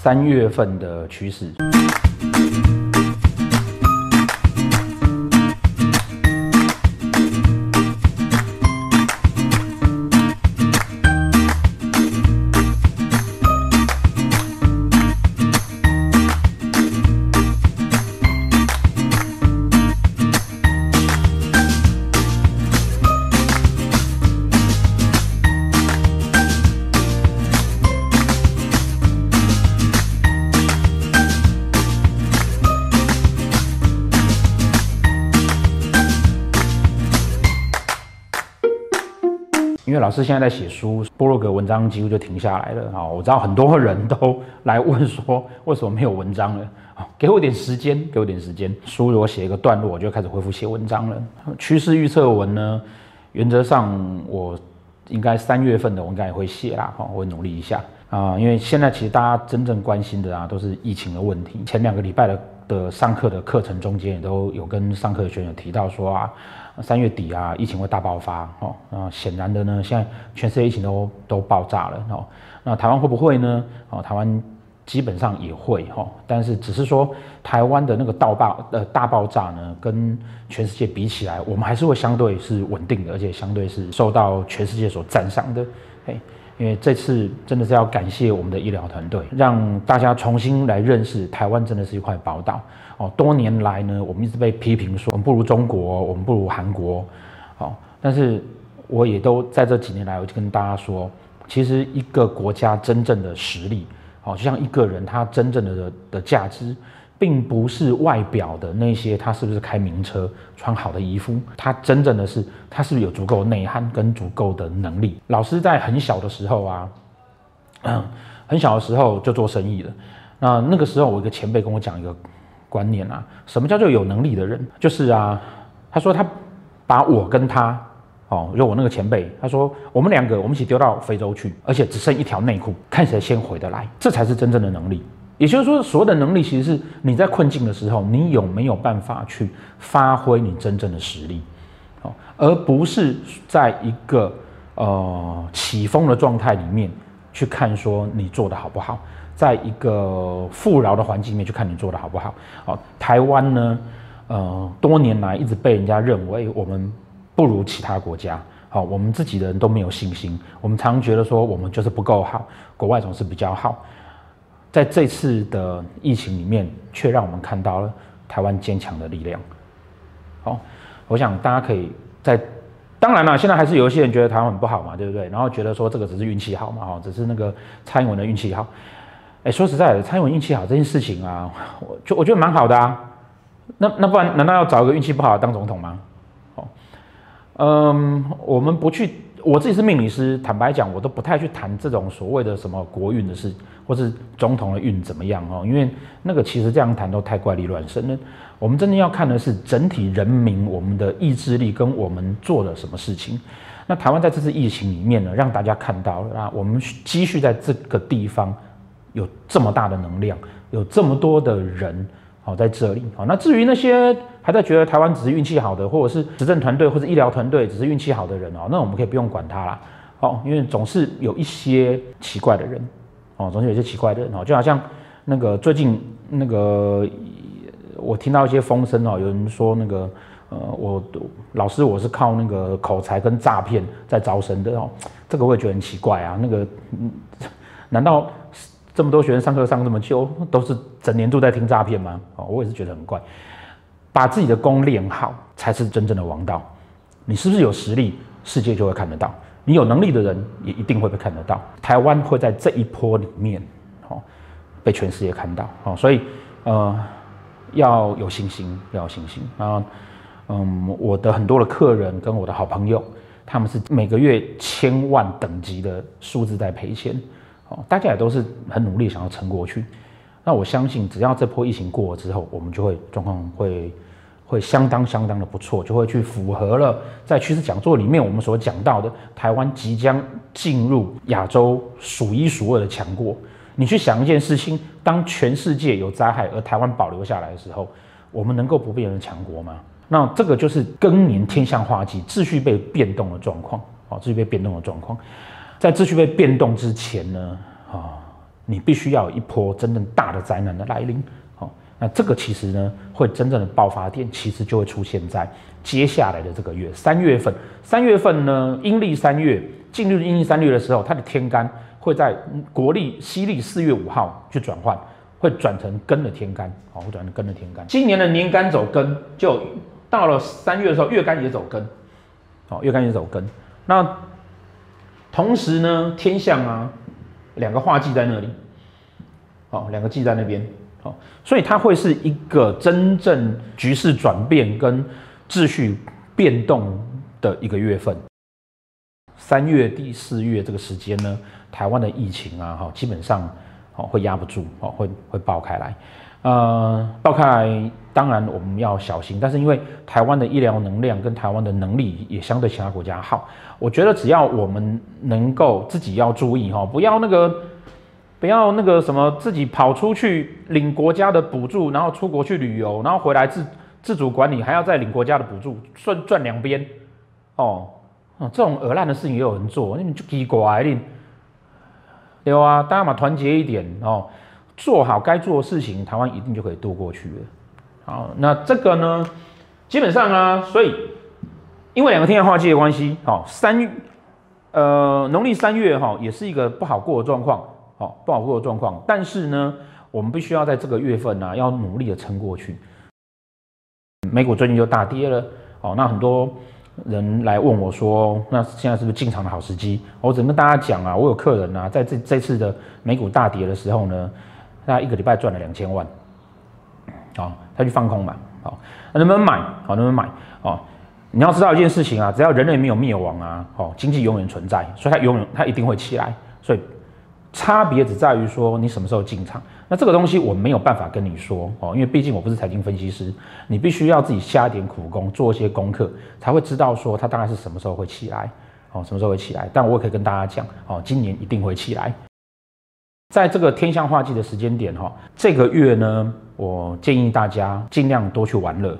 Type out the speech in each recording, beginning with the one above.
三月份的趋势。老师现在在写书，部落格文章几乎就停下来了啊！我知道很多人都 来问说，为什么没有文章了？给我点时间，给我点时间。书如果写一个段落，我就开始恢复写文章了。趋势预测文呢，原则上我应该三月份的我应该也会写啦，哈，我会努力一下啊。因为现在其实大家真正关心的啊，都是疫情的问题。前两个礼拜的的上课的课程中间也都有跟上课的学员提到说啊。三月底啊，疫情会大爆发哦。那显然的呢，现在全世界疫情都都爆炸了哦。那台湾会不会呢？哦，台湾基本上也会哈，但是只是说台湾的那个大爆呃大爆炸呢，跟全世界比起来，我们还是会相对是稳定的，而且相对是受到全世界所赞赏的。因为这次真的是要感谢我们的医疗团队，让大家重新来认识台湾真的是一块宝岛。哦，多年来呢，我们一直被批评说我们不如中国，我们不如韩国，哦，但是我也都在这几年来，我就跟大家说，其实一个国家真正的实力，哦，就像一个人他真正的的价值，并不是外表的那些，他是不是开名车、穿好的衣服，他真正的是他是不是有足够内涵跟足够的能力。老师在很小的时候啊，很小的时候就做生意了。那那个时候，我一个前辈跟我讲一个。观念啊，什么叫做有能力的人？就是啊，他说他把我跟他，哦，就我那个前辈，他说我们两个我们一起丢到非洲去，而且只剩一条内裤，看谁先回得来，这才是真正的能力。也就是说，所有的能力其实是你在困境的时候，你有没有办法去发挥你真正的实力，哦，而不是在一个呃起风的状态里面去看说你做得好不好。在一个富饶的环境里面去看你做的好不好？好，台湾呢，呃，多年来一直被人家认为我们不如其他国家，好，我们自己的人都没有信心，我们常觉得说我们就是不够好，国外总是比较好。在这次的疫情里面，却让我们看到了台湾坚强的力量。好，我想大家可以在，当然了，现在还是有一些人觉得台湾很不好嘛，对不对？然后觉得说这个只是运气好嘛，哦，只是那个蔡英文的运气好。哎，说实在的，蔡英文运气好这件事情啊，我就我觉得蛮好的啊。那那不然难道要找一个运气不好当总统吗？哦，嗯，我们不去，我自己是命理师，坦白讲，我都不太去谈这种所谓的什么国运的事，或是总统的运怎么样哦，因为那个其实这样谈都太怪力乱神了。我们真的要看的是整体人民我们的意志力跟我们做了什么事情。那台湾在这次疫情里面呢，让大家看到啊，我们积蓄在这个地方。有这么大的能量，有这么多的人好在这里好。那至于那些还在觉得台湾只是运气好的，或者是执政团队或者医疗团队只是运气好的人哦，那我们可以不用管他啦。哦，因为总是有一些奇怪的人哦，总是有些奇怪的人哦，就好像那个最近那个我听到一些风声哦，有人说那个呃，我老师我是靠那个口才跟诈骗在招生的哦，这个我也觉得很奇怪啊。那个嗯，难道？这么多学生上课上这么久，都是整年都在听诈骗吗？哦，我也是觉得很怪。把自己的功练好，才是真正的王道。你是不是有实力，世界就会看得到。你有能力的人，也一定会被看得到。台湾会在这一波里面，哦，被全世界看到。哦，所以，呃，要有信心，要有信心。然后，嗯，我的很多的客人跟我的好朋友，他们是每个月千万等级的数字在赔钱。大家也都是很努力想要撑过去，那我相信只要这波疫情过了之后，我们就会状况会会相当相当的不错，就会去符合了在趋势讲座里面我们所讲到的台湾即将进入亚洲数一数二的强国。你去想一件事情，当全世界有灾害而台湾保留下来的时候，我们能够不变成强国吗？那这个就是更年天象化忌，秩序被变动的状况，哦，秩序被变动的状况。在秩序被变动之前呢，啊，你必须要有一波真正大的灾难的来临。好，那这个其实呢，会真正的爆发点，其实就会出现在接下来的这个月，三月份。三月份呢，阴历三月进入阴历三月的时候，它的天干会在国历西历四月五号去转换，会转成庚的天干，好，会转成庚的天干。今年的年干走庚，就到了三月的时候，月干也走庚，好，月干也走庚。那同时呢，天象啊，两个话记在那里，好，两个记在那边，好，所以它会是一个真正局势转变跟秩序变动的一个月份。三月第四月这个时间呢，台湾的疫情啊，哈，基本上哦会压不住，哦会会爆开来。呃，爆开来，当然我们要小心。但是因为台湾的医疗能量跟台湾的能力也相对其他国家好，我觉得只要我们能够自己要注意哈，不要那个不要那个什么自己跑出去领国家的补助，然后出国去旅游，然后回来自自主管理，还要再领国家的补助，赚赚两边哦。这种恶烂的事情也有人做，你就奇怪了，对啊，大家嘛团结一点哦。做好该做的事情，台湾一定就可以渡过去了。好，那这个呢，基本上啊，所以因为两个天相化忌的关系，好，三月，呃，农历三月哈，也是一个不好过的状况，好，不好过的状况。但是呢，我们必须要在这个月份呢、啊，要努力的撑过去。美股最近就大跌了，好，那很多人来问我说，那现在是不是进场的好时机？我只能跟大家讲啊，我有客人啊，在这这次的美股大跌的时候呢。他一个礼拜赚了两千万，好，他去放空嘛，好，那能不能买？好，能不能买？哦，你要知道一件事情啊，只要人类没有灭亡啊，哦，经济永远存在，所以它永远它一定会起来，所以差别只在于说你什么时候进场。那这个东西我没有办法跟你说哦，因为毕竟我不是财经分析师，你必须要自己下一点苦功，做一些功课，才会知道说它大概是什么时候会起来，哦，什么时候会起来。但我也可以跟大家讲，哦，今年一定会起来。在这个天象化忌的时间点哈，这个月呢，我建议大家尽量多去玩乐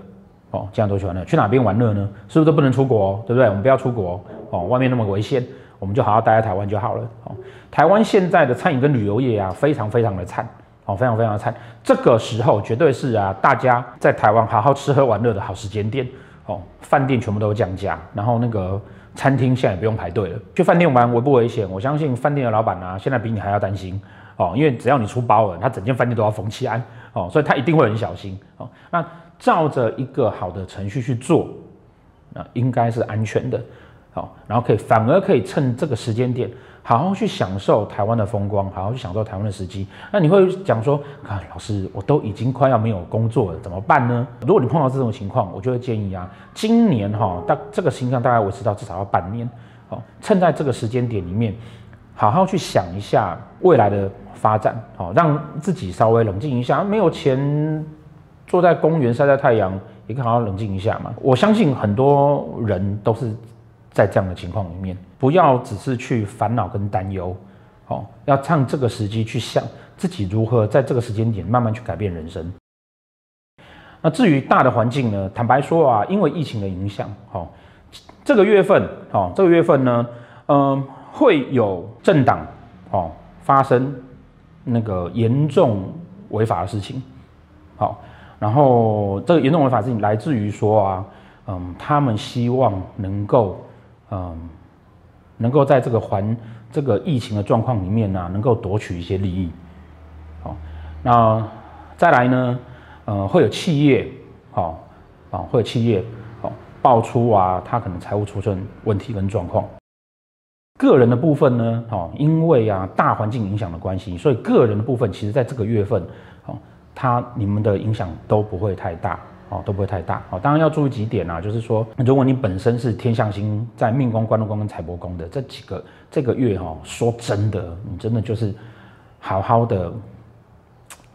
哦，尽量多去玩乐。去哪边玩乐呢？是不是都不能出国？对不对？我们不要出国哦，外面那么危险，我们就好好待在台湾就好了哦。台湾现在的餐饮跟旅游业啊，非常非常的惨哦，非常非常的惨。这个时候绝对是啊，大家在台湾好好吃喝玩乐的好时间点哦。饭店全部都降价，然后那个餐厅现在也不用排队了。去饭店玩危不危险？我相信饭店的老板啊，现在比你还要担心。哦，因为只要你出包了，他整间饭店都要封起安哦，所以他一定会很小心哦。那照着一个好的程序去做，那应该是安全的，好，然后可以反而可以趁这个时间点，好好去享受台湾的风光，好好去享受台湾的时机。那你会讲说，啊，老师，我都已经快要没有工作了，怎么办呢？如果你碰到这种情况，我就会建议啊，今年哈，大这个形象大概维持到至少要半年，好，趁在这个时间点里面。好好去想一下未来的发展，好，让自己稍微冷静一下。没有钱，坐在公园晒晒太阳，也可以好好冷静一下嘛。我相信很多人都是在这样的情况里面，不要只是去烦恼跟担忧，好，要趁这个时机去想自己如何在这个时间点慢慢去改变人生。那至于大的环境呢？坦白说啊，因为疫情的影响，好，这个月份，好，这个月份呢，嗯。会有政党哦发生那个严重违法的事情，好，然后这个严重违法事情来自于说啊，嗯，他们希望能够嗯，能够在这个环这个疫情的状况里面呢、能够夺取一些利益，好，那再来呢，呃，会有企业，好，啊，会有企业，好，爆出啊，他可能财务出现问题跟状况。个人的部分呢，哦，因为啊大环境影响的关系，所以个人的部分其实在这个月份，哦，它你们的影响都不会太大，哦，都不会太大，哦，当然要注意几点啊，就是说，如果你本身是天相星在命宫、官禄宫跟财帛宫的这几个这个月哈，说真的，你真的就是好好的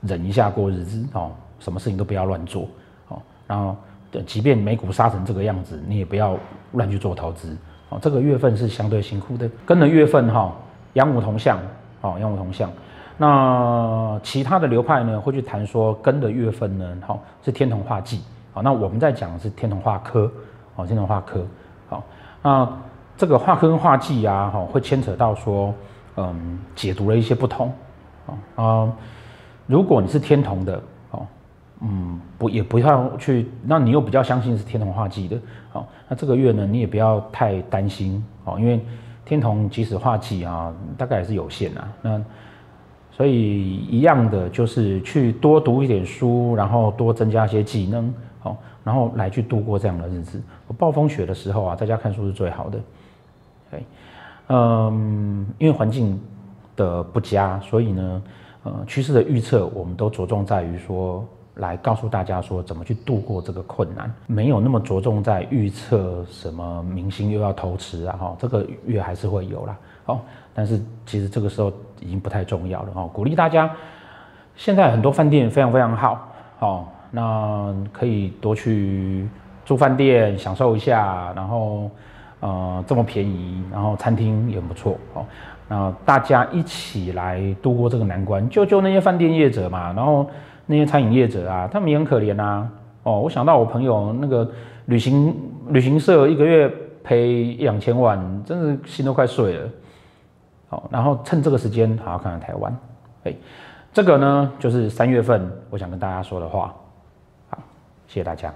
忍一下过日子，哦，什么事情都不要乱做，哦，然后即便美股杀成这个样子，你也不要乱去做投资。哦这个月份是相对辛苦的，跟的月份哈，阳武同相，哦，阳武同相。那其他的流派呢，会去谈说根的月份呢，好是天同化忌，好，那我们在讲的是天同化科，好，天同化科，好，那这个化科跟化忌啊，哈，会牵扯到说，嗯，解读了一些不同，啊、如果你是天同的，哦，嗯，不也不要去，那你又比较相信是天同化忌的，好，那这个月呢，你也不要太担心，哦，因为天同即使化忌啊，大概也是有限啊，那所以一样的就是去多读一点书，然后多增加一些技能，好，然后来去度过这样的日子。暴风雪的时候啊，在家看书是最好的，对，嗯，因为环境的不佳，所以呢，呃，趋势的预测我们都着重在于说，来告诉大家说怎么去度过这个困难，没有那么着重在预测什么明星又要偷吃啊，哈，这个月还是会有啦，好，但是其实这个时候已经不太重要了哦，鼓励大家，现在很多饭店非常非常好，哦，那可以多去住饭店享受一下，然后呃这么便宜，然后餐厅也很不错哦，那大家一起来度过这个难关，救救那些饭店业者嘛，然后。那些餐饮业者啊，他们也很可怜呐。哦，我想到我朋友那个旅行旅行社一个月赔一两千万，真的心都快碎了。好，然后趁这个时间好好看看台湾。哎，这个呢就是三月份我想跟大家说的话。好，谢谢大家。